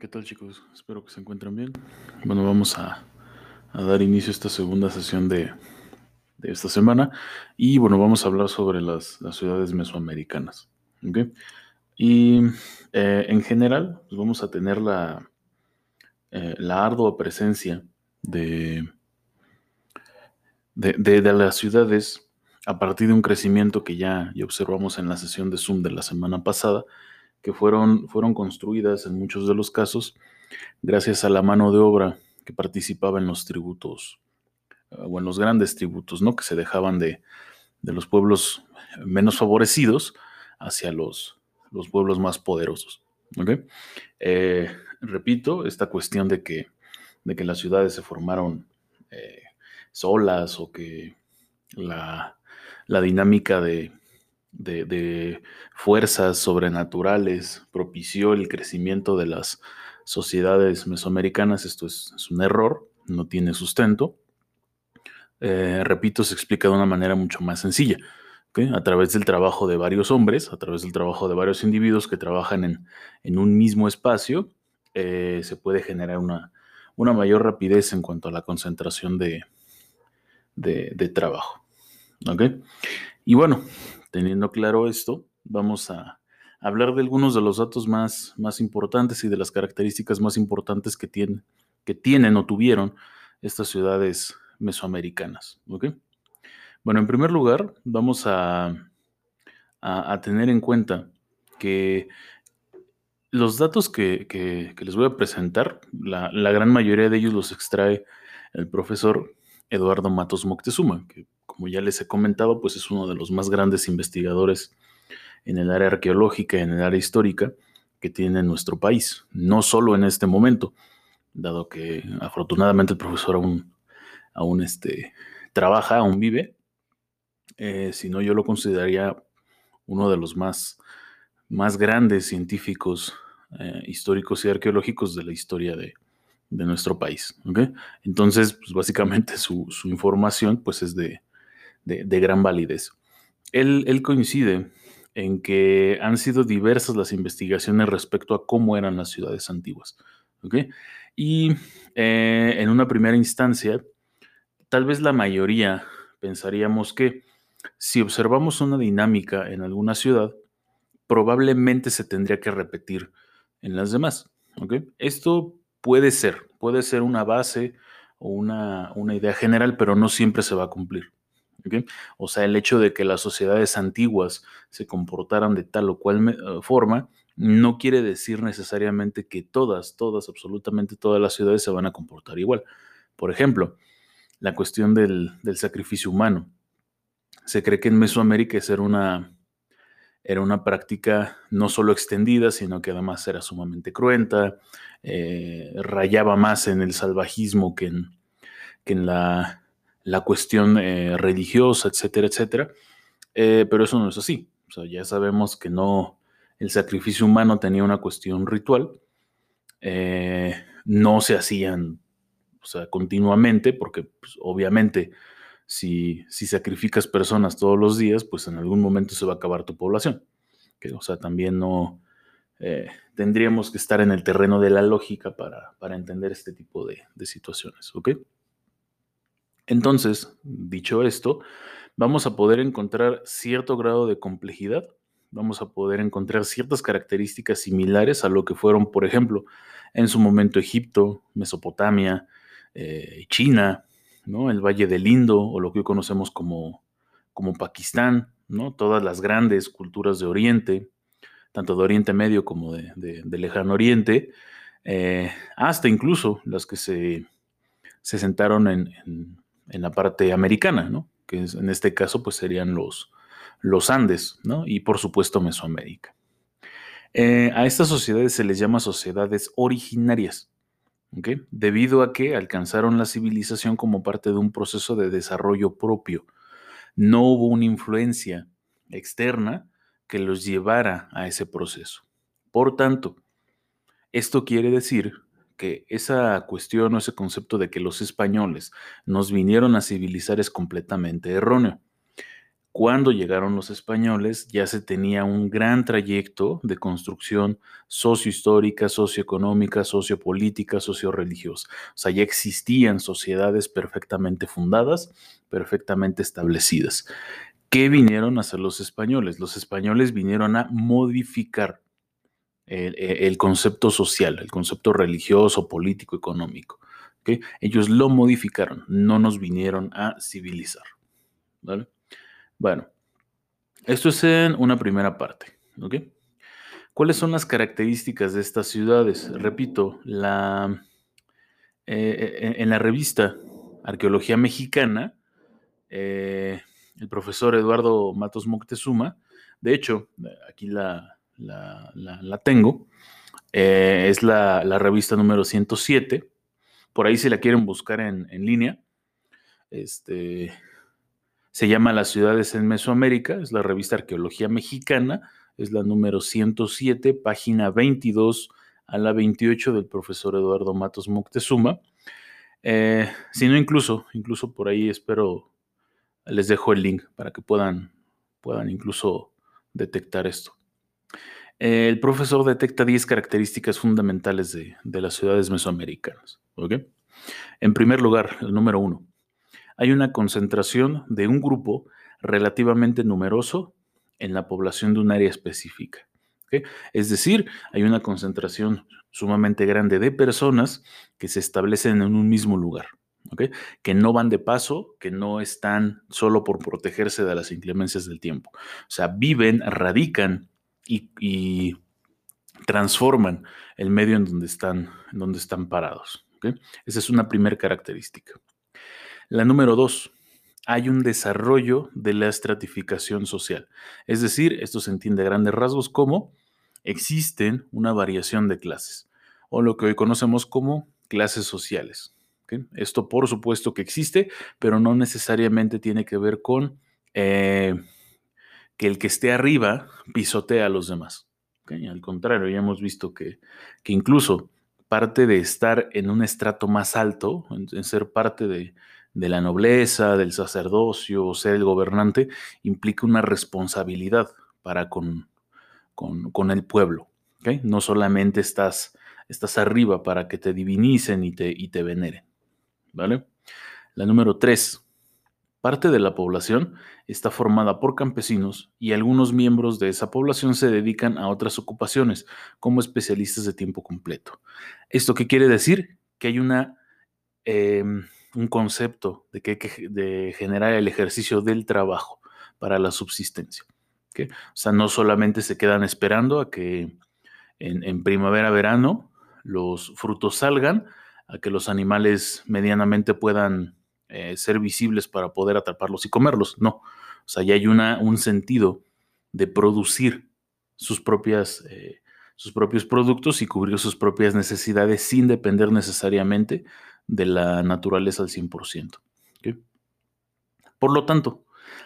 ¿Qué tal chicos? Espero que se encuentren bien. Bueno, vamos a, dar inicio a esta segunda sesión de, esta semana y bueno, vamos a hablar sobre las, ciudades mesoamericanas. Y eh, en general, pues vamos a tener la, eh, la ardua presencia de, de, las ciudades a partir de un crecimiento que ya, ya observamos en la sesión de Zoom de la semana pasada, que fueron, fueron construidas en muchos de los casos gracias a la mano de obra que participaba en los tributos, eh, o en los grandes tributos, ¿no? Que se dejaban de, los pueblos menos favorecidos hacia los, los pueblos más poderosos. Eh, repito, esta cuestión de que, de que las ciudades se formaron eh, solas o que la, la dinámica de, de, fuerzas sobrenaturales propició el crecimiento de las sociedades mesoamericanas. Esto es, un error, no tiene sustento. Eh, repito, se explica de una manera mucho más sencilla. A través del trabajo de varios hombres, a través del trabajo de varios individuos que trabajan en, un mismo espacio, eh, se puede generar una, una, mayor rapidez en cuanto a la concentración de, de, trabajo. Y bueno, Teniendo claro esto, vamos a hablar de algunos de los datos más, más importantes y de las características más importantes que, tienen, que tienen o tuvieron estas ciudades mesoamericanas. Bueno, en primer lugar, vamos a, a, tener en cuenta que los datos que, les voy a presentar, la, la, gran mayoría de ellos los extrae el profesor Eduardo Matos Moctezuma, que como ya les he comentado, pues es uno de los más grandes investigadores en el área arqueológica y en el área histórica que tiene nuestro país, no solo en este momento, dado que afortunadamente el profesor aún, aún este, trabaja, aún vive, eh, sino yo lo consideraría uno de los más, más grandes científicos eh, históricos y arqueológicos de la historia de, nuestro país. Entonces, pues básicamente su, su, información pues es de, de, gran validez. Él, coincide en que han sido diversas las investigaciones respecto a cómo eran las ciudades antiguas. Y eh, en una primera instancia, tal vez la mayoría pensaríamos que si observamos una dinámica en alguna ciudad, probablemente se tendría que repetir en las demás. Esto puede ser, puede ser una base o una, una idea general, pero no siempre se va a cumplir. O sea, el hecho de que las sociedades antiguas se comportaran de tal o cual eh, forma no quiere decir necesariamente que todas, todas, absolutamente todas las ciudades se van a comportar igual. Por ejemplo, la cuestión del, sacrificio humano. Se cree que en Mesoamérica era una, era una práctica no solo extendida, sino que además era sumamente cruenta, eh, rayaba más en el salvajismo que en, que en la la cuestión eh, religiosa, etcétera, etcétera. Eh, pero eso no es así. O sea, ya sabemos que no, el sacrificio humano tenía una cuestión ritual. Eh, no se hacían o sea, continuamente, porque pues, obviamente si, si, sacrificas personas todos los días, pues en algún momento se va a acabar tu población. O sea, también no tendríamos que estar en el terreno de la lógica para, entender este tipo de, de situaciones. Entonces, dicho esto, vamos a poder encontrar cierto grado de complejidad, vamos a poder encontrar ciertas características similares a lo que fueron, por ejemplo, en su momento Egipto, Mesopotamia, eh, China, ¿no? el Valle del Indo o lo que hoy conocemos como, como Pakistán, ¿no? todas las grandes culturas de Oriente, tanto de Oriente Medio como de, Lejano Oriente, eh, hasta incluso las que se, se sentaron en, en la parte americana, ¿no? que en este caso pues serían los, los Andes, ¿no? y por supuesto Mesoamérica. Eh, a estas sociedades se les llama sociedades originarias, debido a que alcanzaron la civilización como parte de un proceso de desarrollo propio. No hubo una influencia externa que los llevara a ese proceso. Por tanto, esto quiere decir que esa cuestión o ese concepto de que los españoles nos vinieron a civilizar es completamente erróneo. cuando llegaron los españoles ya se tenía un gran trayecto de construcción sociohistórica, socioeconómica, sociopolítica, socioreligiosa. O sea, ya existían sociedades perfectamente fundadas, perfectamente establecidas. ¿Qué vinieron a hacer los españoles? Los españoles vinieron a modificar el, concepto social, el concepto religioso, político, económico. Ellos lo modificaron, no nos vinieron a civilizar. ¿vale? Bueno, esto es en una primera parte. ¿ok? ¿Cuáles son las características de estas ciudades? Repito, la, eh, eh, en la revista Arqueología Mexicana, eh, el profesor Eduardo Matos Moctezuma, de hecho, aquí la, la, tengo, es la, revista número 107, por ahí si la quieren buscar en, en línea, este, se llama Las ciudades en Mesoamérica, es la revista Arqueología Mexicana, es la número 107, página 22 a la 28 del profesor Eduardo Matos Moctezuma. Eh, si no, incluso, incluso por ahí espero, les dejo el link para que puedan, puedan incluso detectar esto. El profesor detecta 10 características fundamentales de, las ciudades mesoamericanas. En primer lugar, el número uno, hay una concentración de un grupo relativamente numeroso en la población de un área específica. Es decir, hay una concentración sumamente grande de personas que se establecen en un mismo lugar, que no van de paso, que no están solo por protegerse de las inclemencias del tiempo. O sea, viven, radican y, transforman el medio en donde están, en donde están parados. Esa es una primera característica. La número dos, hay un desarrollo de la estratificación social. Es decir, esto se entiende a grandes rasgos como existen una variación de clases, o lo que hoy conocemos como clases sociales. Esto por supuesto que existe, pero no necesariamente tiene que ver con eh, que el que esté arriba pisotea a los demás. Al contrario, ya hemos visto que, que, incluso parte de estar en un estrato más alto, en ser parte de, la nobleza, del sacerdocio ser el gobernante, implica una responsabilidad para con, con, el pueblo. No solamente estás, estás arriba para que te divinicen y te, y te veneren. ¿vale? La número tres. Parte de la población está formada por campesinos y algunos miembros de esa población se dedican a otras ocupaciones como especialistas de tiempo completo. ¿Esto qué quiere decir? Que hay una... Em, un concepto de que hay que de generar el ejercicio del trabajo para la subsistencia. O sea, no solamente se quedan esperando a que en, primavera, verano, los frutos salgan, a que los animales medianamente puedan eh, ser visibles para poder atraparlos y comerlos. No, o sea, ya hay una, un sentido de producir sus, propias, eh, sus propios productos y cubrir sus propias necesidades sin depender necesariamente de la naturaleza al 100%. Por lo tanto,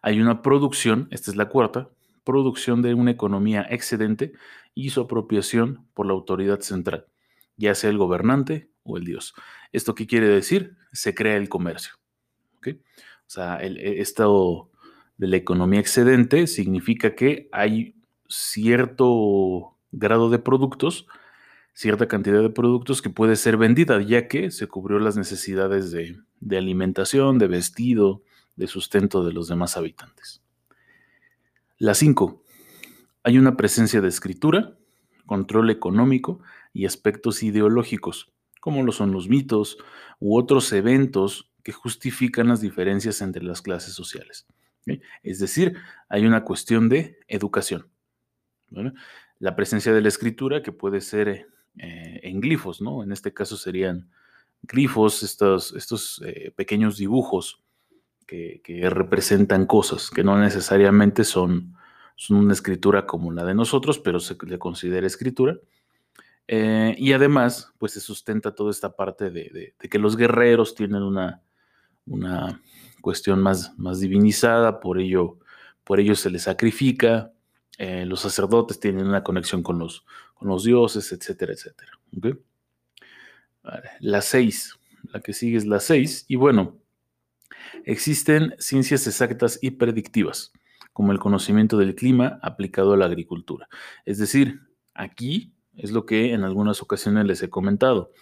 hay una producción, esta es la cuarta, producción de una economía excedente y su apropiación por la autoridad central, ya sea el gobernante o el dios. ¿Esto qué quiere decir? Se crea el comercio. O sea, el, e, esto de la economía excedente significa que hay cierto grado de productos cierta cantidad de productos que puede ser vendida, ya que se cubrió las necesidades de, alimentación, de vestido, de sustento de los demás habitantes. La 5. Hay una presencia de escritura, control económico y aspectos ideológicos, como lo son los mitos u otros eventos que justifican las diferencias entre las clases sociales. Es decir, hay una cuestión de educación. La presencia de la escritura, que puede ser eh, en glifos, ¿no? En este caso serían glifos, estos, estos eh, pequeños dibujos que, representan cosas, que no necesariamente son, una escritura como la de nosotros, pero se le considera escritura. Eh, y además, pues se sustenta toda esta parte de, que los guerreros tienen una, una cuestión más, más divinizada, por ello, por ello se les sacrifica, eh, los sacerdotes tienen una conexión con los, con los dioses, etcétera, etcétera. La 6, la que sigue es la 6, y bueno, existen ciencias exactas y predictivas. como el conocimiento del clima aplicado a la agricultura. Es decir, aquí es lo que en algunas ocasiones les he comentado.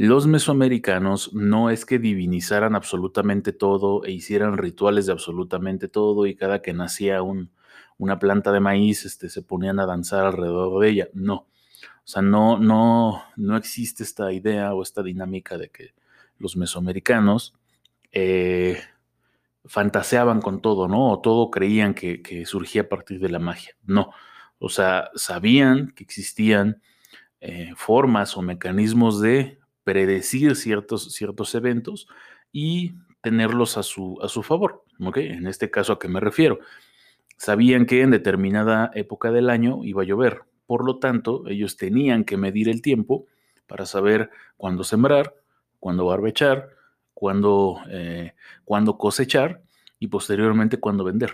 Los mesoamericanos no es que divinizaran absolutamente todo e hicieran rituales de absolutamente todo y cada que nacía una planta de maíz este, se ponían a danzar alrededor de ella. No. O sea, no, no, no existe esta idea o esta dinámica de que los mesoamericanos eh, fantaseaban con todo, ¿no? O todo creían que, surgía a partir de la magia. No. O sea, sabían que existían eh, formas o mecanismos de predecir ciertos, ciertos eventos y tenerlos a su, a su favor. En este caso, ¿a qué me refiero? Sabían que en determinada época del año iba a llover. Por lo tanto, ellos tenían que medir el tiempo para saber cuándo sembrar, cuándo barbechar, cuándo, eh, cosechar y posteriormente cuándo vender.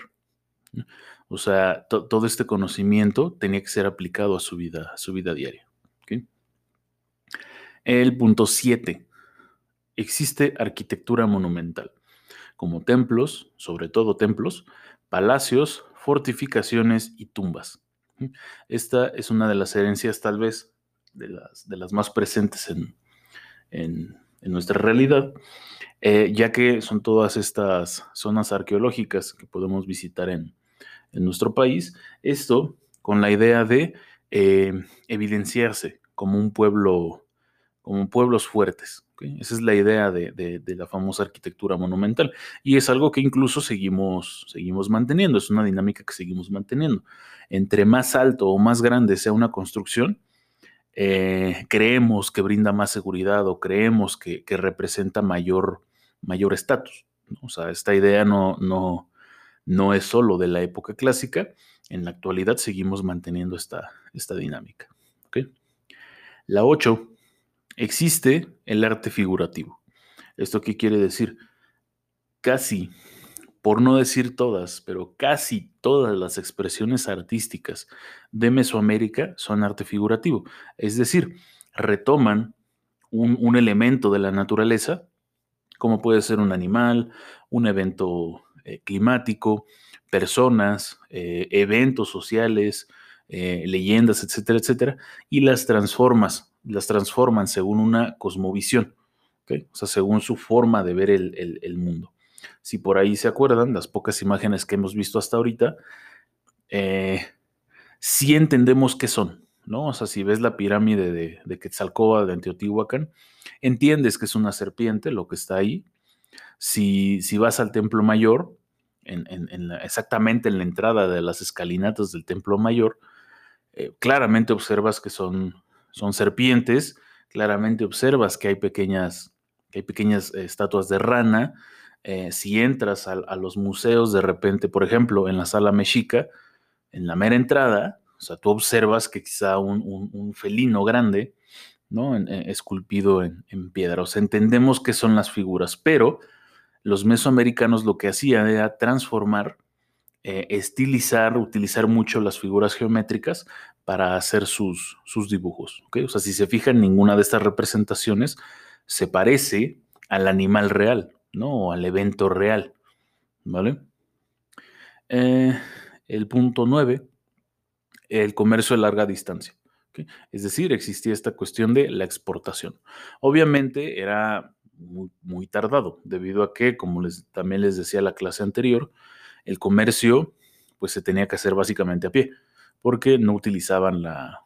O sea, todo este conocimiento tenía que ser aplicado a su vida, a su vida diaria. El punto 7. Existe arquitectura monumental, como templos, sobre todo templos, palacios, fortificaciones y tumbas. Esta es una de las herencias tal vez de las, de las más presentes en, en, nuestra realidad, eh, ya que son todas estas zonas arqueológicas que podemos visitar en, nuestro país. Esto con la idea de eh, evidenciarse como un pueblo, como pueblos fuertes. Esa es la idea de, la famosa arquitectura monumental. Y es algo que incluso seguimos, seguimos manteniendo, es una dinámica que seguimos manteniendo. Entre más alto o más grande sea una construcción, eh, creemos que brinda más seguridad o creemos que, representa mayor estatus. O sea, esta idea no, no, no es solo de la época clásica, en la actualidad seguimos manteniendo esta, esta dinámica. La 8. Existe el arte figurativo. ¿Esto qué quiere decir? Casi por no decir todas, pero casi todas las expresiones artísticas de Mesoamérica son arte figurativo. Es decir, retoman un, elemento de la naturaleza, como puede ser un animal, un evento eh, climático, personas, eh, eventos sociales, eh, leyendas, etcétera, etcétera, y las transformas, las transforman según una cosmovisión, o sea, según su forma de ver el mundo. Si por ahí se acuerdan, las pocas imágenes que hemos visto hasta ahorita, eh, sí entendemos qué son, ¿no? O sea, si ves la pirámide de, de Quetzalcóatl de Teotihuacán, entiendes que es una serpiente lo que está ahí. Si, si vas al Templo Mayor, exactamente en la entrada de las escalinatas del Templo Mayor, eh, claramente observas que son, son serpientes, claramente observas que hay pequeñas, que hay pequeñas eh, estatuas de rana, eh, si entras a, los museos de repente, por ejemplo, en la sala mexica, en la mera entrada, o sea, tú observas que quizá un, felino grande, ¿no? Eh, esculpido en, piedra. O sea, entendemos qué son las figuras, pero los mesoamericanos lo que hacían era transformar, eh, estilizar, utilizar mucho las figuras geométricas para hacer sus, sus dibujos. O sea, si se fijan, ninguna de estas representaciones se parece al animal real. ¿no? al evento real, ¿vale? Eh, el punto 9, el comercio de larga distancia. Es decir, existía esta cuestión de la exportación. Obviamente era muy, tardado, debido a que, como les, también les decía la clase anterior, el comercio pues se tenía que hacer básicamente a pie, porque no utilizaban la,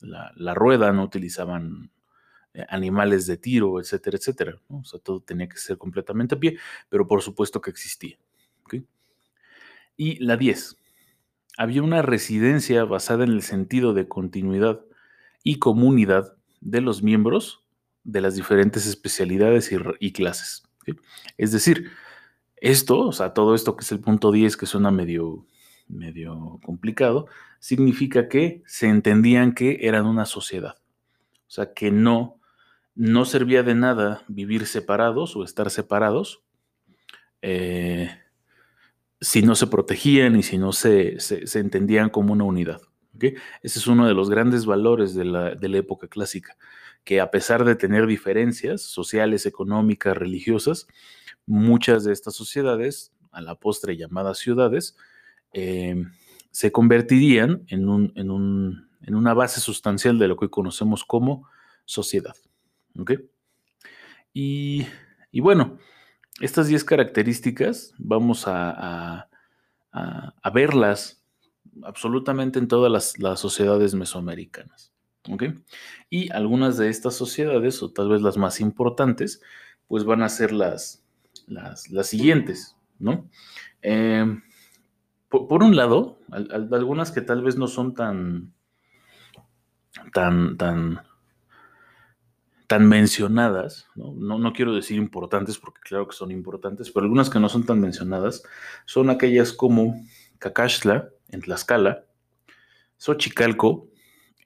la rueda, no utilizaban eh, animales de tiro, etcétera, etcétera. O sea, todo tenía que ser completamente a pie, pero por supuesto que existía. Y la 10. Había una residencia basada en el sentido de continuidad y comunidad de los miembros de las diferentes especialidades y, clases. Es decir, esto, o sea, todo esto que es el punto 10, que suena medio, medio complicado, significa que se entendían que eran una sociedad. O sea, que no no servía de nada vivir separados o estar separados eh, si no se protegían y si no se, entendían como una unidad. Ese es uno de los grandes valores de la, de la época clásica, que a pesar de tener diferencias sociales, económicas, religiosas, muchas de estas sociedades, a la postre llamadas ciudades, eh, se convertirían en, un, en, un, en, una base sustancial de lo que conocemos como sociedad. Y, y, bueno, estas 10 características vamos a, a, verlas absolutamente en todas las, las sociedades mesoamericanas. Y algunas de estas sociedades, o tal vez las más importantes, pues van a ser las, las, siguientes, ¿no? Em, por, un lado, algunas que tal vez no son tan, tan, tan, tan mencionadas, ¿no? ¿no? No, quiero decir importantes porque claro que son importantes, pero algunas que no son tan mencionadas son aquellas como Cacaxtla en Tlaxcala, Xochicalco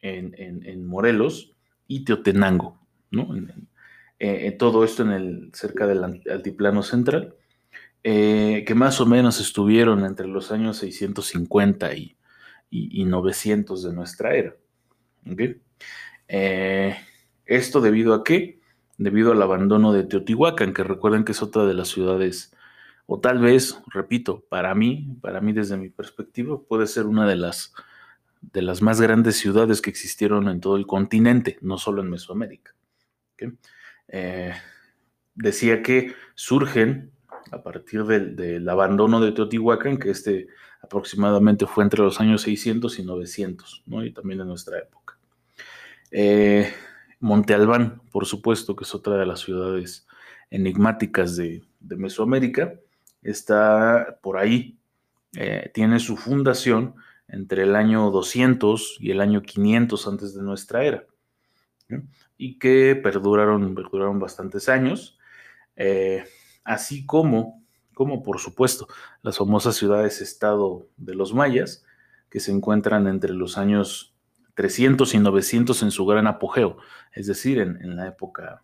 en, Morelos y Teotenango, ¿no? Eh, todo esto en el, cerca del altiplano central, eh, que más o menos estuvieron entre los años 650 y, 900 de nuestra era. Eh, esto debido a qué? Debido al abandono de Teotihuacán, que recuerden que es otra de las ciudades, o tal vez, repito, para mí, para mí desde mi perspectiva, puede ser una de las de las más grandes ciudades que existieron en todo el continente, no solo en Mesoamérica. Eh, decía que surgen a partir del, abandono de Teotihuacán, que este aproximadamente fue entre los años 600 y 900, ¿no? y también en nuestra época. Eh, Monte Albán, por supuesto, que es otra de las ciudades enigmáticas de, Mesoamérica, está por ahí, eh, tiene su fundación entre el año 200 y el año 500 antes de nuestra era, y que perduraron, perduraron bastantes años, eh, así como, como, por supuesto, las famosas ciudades-estado de los mayas, que se encuentran entre los años 300 y 900 en su gran apogeo, es decir, en, la época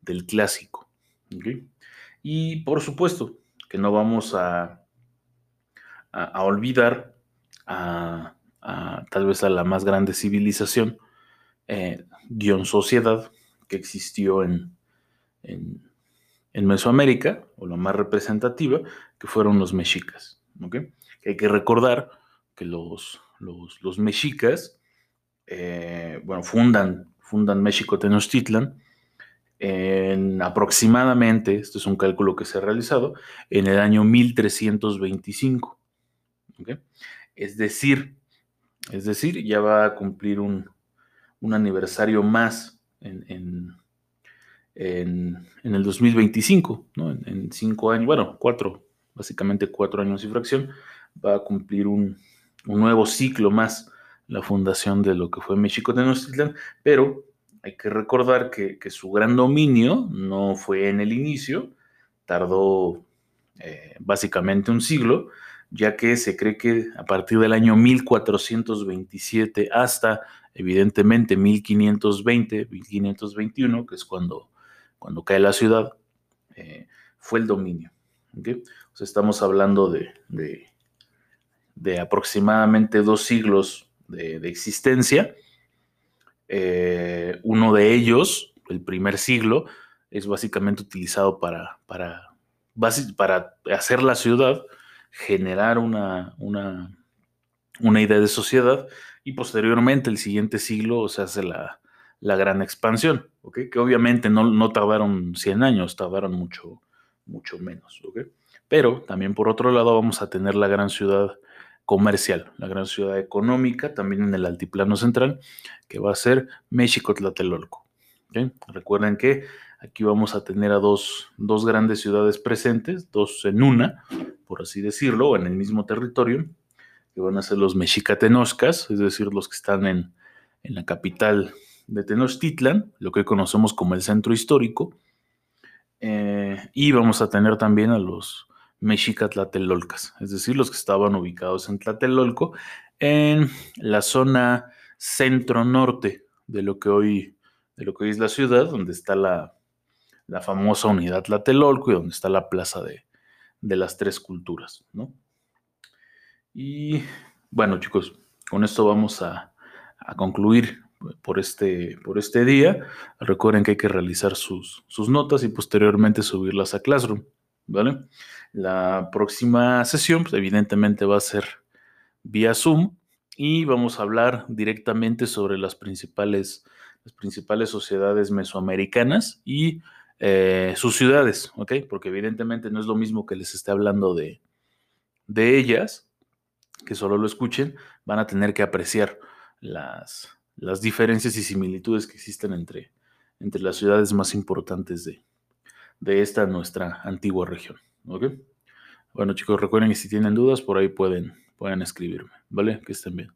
del clásico. Y por supuesto que no vamos a, a olvidar a, tal vez a la más grande civilización, eh, guion sociedad, que existió en, en, Mesoamérica, o la más representativa, que fueron los mexicas. hay que recordar que los, los, mexicas, eh, bueno, fundan, fundan México Tenochtitlan en aproximadamente, este es un cálculo que se ha realizado, en el año 1325. ¿okay? Es decir, es decir, ya va a cumplir un, aniversario más en, el 2025, ¿no? En, cinco años, bueno, cuatro, básicamente cuatro años y fracción, va a cumplir un, nuevo ciclo más la fundación de lo que fue México Tenochtitlan, pero hay que recordar que, su gran dominio no fue en el inicio, tardó eh, básicamente un siglo, ya que se cree que a partir del año 1427 hasta evidentemente 1520, 1521, que es cuando, cuando cae la ciudad, eh, fue el dominio. O sea, estamos hablando de, de, aproximadamente dos siglos de, existencia. Eh, uno de ellos, el primer siglo, es básicamente utilizado para, para, para hacer la ciudad generar una, una, una idea de sociedad y posteriormente el siguiente siglo se hace la, la gran expansión, que obviamente no, no, tardaron 100 años, tardaron mucho, mucho menos. Pero también por otro lado vamos a tener la gran ciudad comercial, la gran ciudad económica, también en el altiplano central, que va a ser México Tlatelolco. Recuerden que aquí vamos a tener a dos, dos grandes ciudades presentes, dos en una, por así decirlo, en el mismo territorio, que van a ser los mexicatenoscas, es decir, los que están en, la capital de Tenochtitlan, lo que conocemos como el centro histórico, eh, y vamos a tener también a los mexicatlatelolcas, es decir, los que estaban ubicados en Tlatelolco, en la zona centro-norte de lo que hoy de lo que hoy es la ciudad, donde está la, la famosa unidad Tlatelolco y donde está la plaza de, de las tres culturas, ¿no? Y bueno, chicos, con esto vamos a, concluir por este, por este día. Recuerden que hay que realizar sus, sus notas y posteriormente subirlas a Classroom, ¿vale? La próxima sesión, pues, evidentemente, va a ser vía Zoom y vamos a hablar directamente sobre las principales, las principales sociedades mesoamericanas y eh, sus ciudades. Porque evidentemente no es lo mismo que les esté hablando de, de ellas, que solo lo escuchen, van a tener que apreciar las, las diferencias y similitudes que existen entre, entre las ciudades más importantes de, de esta nuestra antigua región. ¿ok? Bueno chicos, recuerden que si tienen dudas, por ahí pueden, pueden escribirme, ¿vale? Que estén bien.